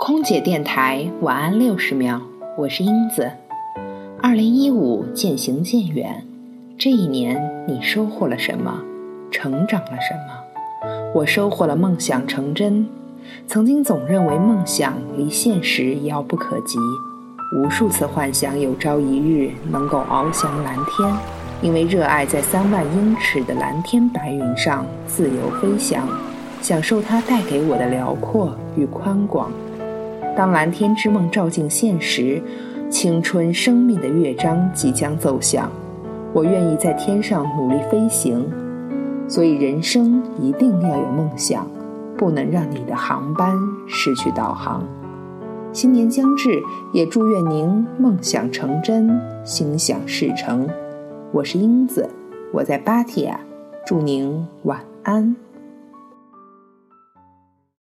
空姐电台晚安六十秒，我是英子。二零一五渐行渐远，这一年你收获了什么？成长了什么？我收获了梦想成真。曾经总认为梦想离现实遥不可及，无数次幻想有朝一日能够翱翔蓝天，因为热爱在三万英尺的蓝天白云上自由飞翔，享受它带给我的辽阔与宽广。当蓝天之梦照进现实，青春生命的乐章即将奏响。我愿意在天上努力飞行，所以人生一定要有梦想，不能让你的航班失去导航。新年将至，也祝愿您梦想成真，心想事成。我是英子，我在芭提雅，祝您晚安。